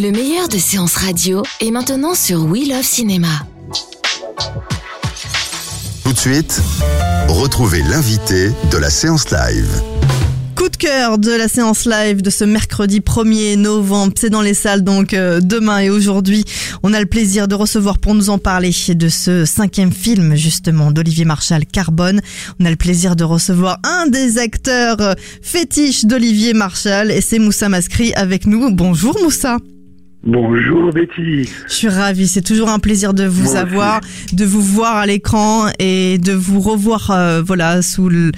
Le meilleur de séances radio est maintenant sur We Love Cinéma. Tout de suite, retrouvez l'invité de la séance live. Coup de cœur de la séance live de ce mercredi 1er novembre. C'est dans les salles donc euh, demain et aujourd'hui. On a le plaisir de recevoir pour nous en parler de ce cinquième film justement d'Olivier Marchal, Carbone. On a le plaisir de recevoir un des acteurs euh, fétiches d'Olivier Marchal et c'est Moussa Maskri avec nous. Bonjour Moussa. Bonjour Betty. Je suis ravie, c'est toujours un plaisir de vous Moi aussi. avoir, de vous voir à l'écran et de vous revoir euh, voilà sous le,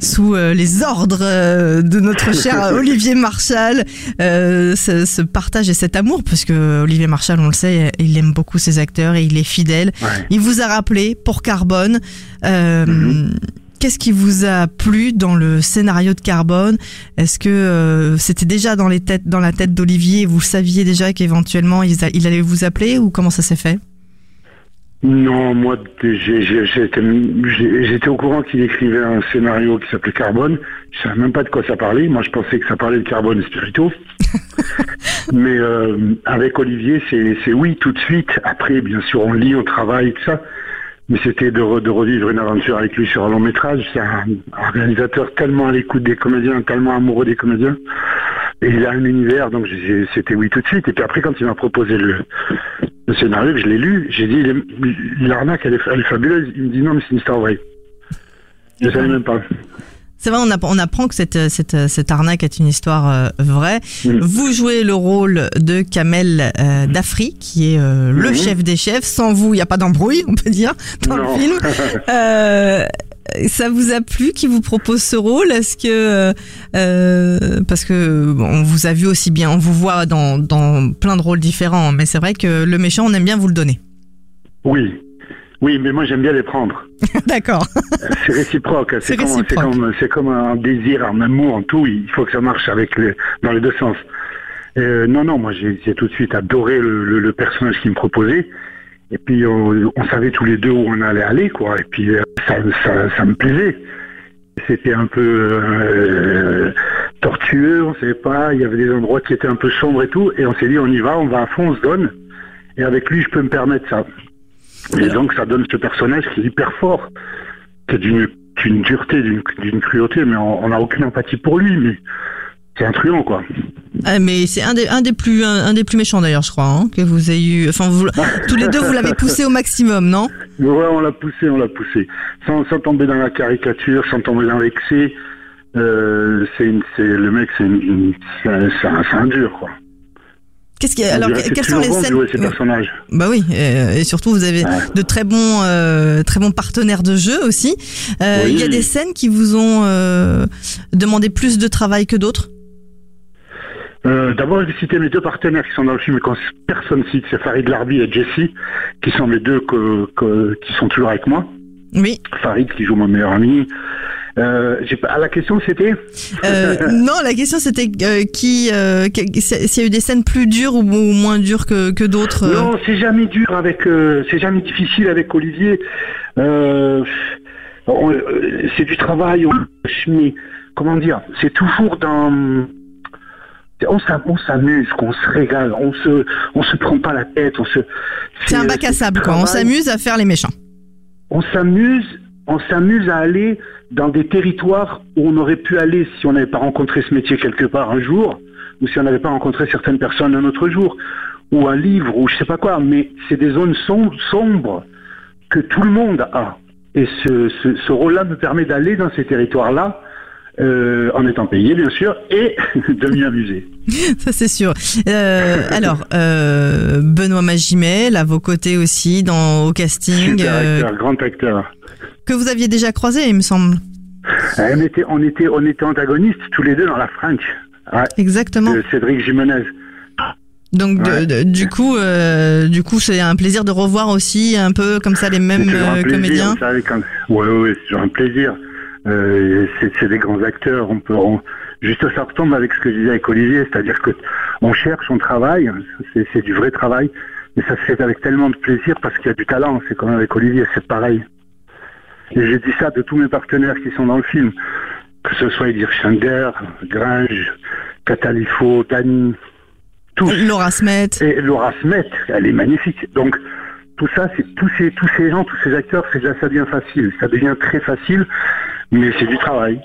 sous euh, les ordres euh, de notre cher Olivier Marchal. Euh, ce, ce partage et cet amour parce que Olivier Marchal, on le sait, il aime beaucoup ses acteurs et il est fidèle. Ouais. Il vous a rappelé pour Carbone. Euh, Mhm. Qu'est-ce qui vous a plu dans le scénario de Carbone? Est-ce que euh, c'était déjà dans les têtes, dans la tête d'Olivier Vous saviez déjà qu'éventuellement il, allait vous appeler ou comment ça s'est fait? Non, moi, j'étais au courant qu'il écrivait un scénario qui s'appelait Carbone. Je savais même pas de quoi ça parlait. Moi, je pensais que ça parlait de carbone et spirito. Mais euh, avec Olivier, c'est c'est oui tout de suite. Après, bien sûr, on lit, on travaille, tout ça. Mais c'était de, re- de revivre une aventure avec lui sur un long métrage. C'est un, réalisateur tellement à l'écoute des comédiens, tellement amoureux des comédiens. Et il a un univers, donc c'était oui tout de suite. Et puis après, quand il m'a proposé le, scénario, je l'ai lu, j'ai dit, l'arnaque, elle est, elle est fabuleuse. Il me dit, non, mais c'est une histoire vraie. Je savais même pas. C'est vrai, on, app- on apprend que cette, cette, cette arnaque est une histoire euh, vraie. Vous jouez le rôle de Kamel euh, Dafri, qui est euh, le Mhm. chef des chefs. Sans vous, il n'y a pas d'embrouille, on peut dire, dans Non. le film. Euh, ça vous a plu qui vous propose ce rôle? Est-ce que euh, parce que bon, on vous a vu aussi bien, on vous voit dans, dans plein de rôles différents, mais c'est vrai que le méchant, on aime bien vous le donner. Oui. Oui, mais moi, j'aime bien les prendre. D'accord. C'est réciproque. C'est comme, comme, un désir, un amour, en tout. Il faut que ça marche avec les, dans les deux sens. Euh, non, non, moi j'ai tout de suite adoré le, le, le personnage qu'il me proposait. Et puis on, on savait tous les deux où on allait aller, quoi. Et puis euh, ça, ça, ça me plaisait. C'était un peu euh, tortueux, on savait pas. Il y avait des endroits qui étaient un peu sombres et tout. Et on s'est dit, on y va, on va à fond, on se donne. Et avec lui, je peux me permettre ça. Et donc ça donne ce personnage qui est hyper fort, qui est d'une d'une dureté, d'une d'une cruauté, mais on n'a aucune empathie pour lui, mais c'est un truand, quoi. Ah, mais c'est un des, un des plus un, un des plus méchants d'ailleurs, je crois, hein, que vous ayez eu. Enfin, vous, tous les deux, vous l'avez poussé au maximum, non? Ouais, on l'a poussé, on l'a poussé. Sans, sans tomber dans la caricature, sans tomber dans l'excès. Euh, c'est une- c'est le mec, c'est un, c'est un- c'est un dur, quoi. Qu'est-ce qui, alors, quelles sont les scènes ces personnages. Bah oui, euh, et surtout vous avez Ouais. de très bons, euh, très bons partenaires de jeu aussi. Euh, Oui. Il y a des scènes qui vous ont euh, demandé plus de travail que d'autres? D'abord, je vais citer mes deux partenaires qui sont dans le film personne cite, c'est Farid Larbi et Jesse, qui sont mes deux que, que- qui sont toujours avec moi. Oui. Farid qui joue mon meilleur ami. Euh, ah, la question c'était Euh, non, la question c'était euh, qui, s'il y a eu des scènes plus dures ou, ou moins dures que, que d'autres. Non, c'est jamais dur avec, c'est jamais difficile avec Olivier. On- c'est du travail, on, mais comment dire, c'est toujours dans, on s'am- on s'amuse, qu'on se régale, on se, on se prend pas la tête, on se. C'est un bac à sable, quoi. On s'amuse à faire les méchants. on s'amuse, on s'amuse à aller dans des territoires où on aurait pu aller si on n'avait pas rencontré ce métier quelque part un jour, ou si on n'avait pas rencontré certaines personnes un autre jour, ou un livre, ou je sais pas quoi. Mais c'est des zones som- sombres que tout le monde a. Et ce rôle-là me permet d'aller dans ces territoires-là, euh, en étant payé bien sûr, et de m'y amuser. Ça c'est sûr. Euh, alors, euh, Benoît Magimel, à vos côtés aussi, dans au casting, Super acteur, grand acteur. que vous aviez déjà croisé, il me semble. On était, on était, on était antagonistes tous les deux dans la French. Ouais, Exactement. de Cédric Jimenez. Donc de- Ouais. de- du coup, euh, du coup, c'est un plaisir de revoir aussi un peu comme ça les mêmes euh, plaisir, comédiens. ouais, ouais, c'est toujours un plaisir. Euh, c'est des grands acteurs. On peut, on- Juste ça retombe avec ce que je disais avec Olivier, c'est-à-dire que on cherche, on travaille, c'est du vrai travail, mais ça se fait avec tellement de plaisir parce qu'il y a du talent. C'est comme avec Olivier, c'est pareil. Et j'ai dit ça de tous mes partenaires qui sont dans le film, que ce soit Edir Schander, Gringe, Catalifo, Dany, Tous. Laura Smet. Et Laura Smet, elle est magnifique. Donc, tout ça, c'est tous ces, tous ces gens, tous ces acteurs, c'est ça devient facile. Ça devient très facile, mais c'est du travail.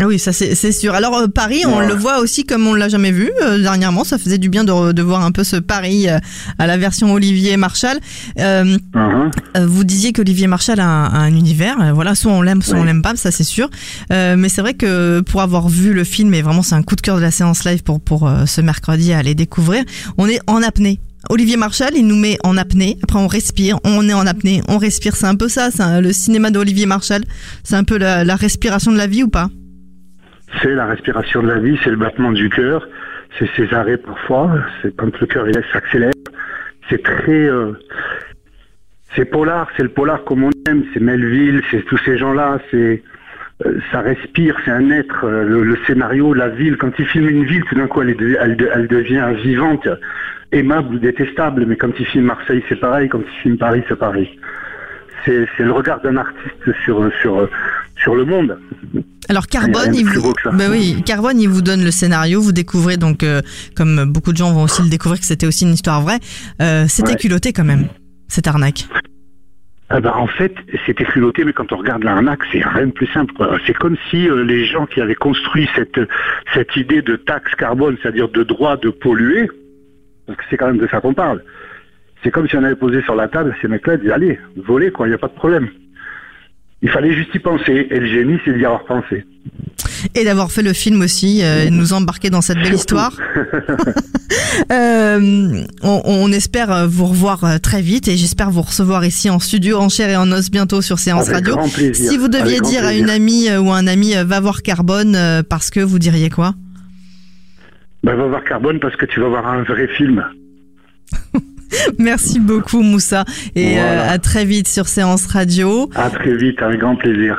Ah oui, ça c'est sûr. Alors euh, Paris, on Ouais. le voit aussi comme on l'a jamais vu euh, dernièrement. Ça faisait du bien de, de voir un peu ce Paris euh, à la version Olivier Marchal. Euh, Hein, euh, vous disiez qu'Olivier Marchal a un, a un univers. voilà, soit on l'aime, soit on l'aime pas, ça c'est sûr. Euh, mais c'est vrai que pour avoir vu le film, et vraiment c'est un coup de cœur de la séance live pour pour euh, ce mercredi à aller découvrir, on est en apnée. Olivier Marchal, il nous met en apnée. Après, on respire, on est en apnée, on respire. C'est un peu ça, le cinéma d'Olivier Marchal. C'est un peu la, respiration de la vie ou pas? C'est la respiration de la vie, c'est le battement du cœur, c'est ses arrêts parfois, c'est quand le cœur s'accélère. C'est très, euh, c'est polar, c'est le polar comme on aime, c'est Melville, c'est tous ces gens-là, c'est, ça respire, c'est un être. euh, le, le scénario, la ville, quand il filme une ville, tout d'un coup elle, est elle, de- elle devient vivante, aimable ou détestable. Mais quand il filme Marseille, c'est pareil. Quand il filme Paris, c'est pareil. C'est, le regard d'un artiste sur sur sur le monde. Alors Carbone, il vous, bah oui, Carbone, il vous donne le scénario. Vous découvrez donc, euh, comme beaucoup de gens vont aussi le découvrir, que c'était aussi une histoire vraie. Euh, c'était Ouais. culotté quand même cette arnaque. Ah bah, en fait, c'était culotté, mais quand on regarde l'arnaque, c'est rien de plus simple. C'est comme si euh, les gens qui avaient construit cette, cette idée de taxe carbone, c'est-à-dire de droit de polluer, parce que c'est quand même de ça qu'on parle, c'est comme si on avait posé sur la table, ces mecs-là disaient, allez, volez, quoi, il n'y a pas de problème. Il fallait juste y penser, et le génie, c'est d'y avoir pensé. Et d'avoir fait le film aussi, euh, et nous embarquer dans cette belle histoire. Euh, on, on espère vous revoir euh, très vite et j'espère vous recevoir ici en studio, en chair et en os bientôt sur Séance Avec Radio. Si vous deviez Avec dire à une amie ou un ami va voir Carbone parce que vous diriez quoi? Ben, va voir Carbone parce que tu vas voir un vrai film. Merci beaucoup Moussa et Voilà. euh, à très vite sur Séance Radio. À très vite, avec grand plaisir.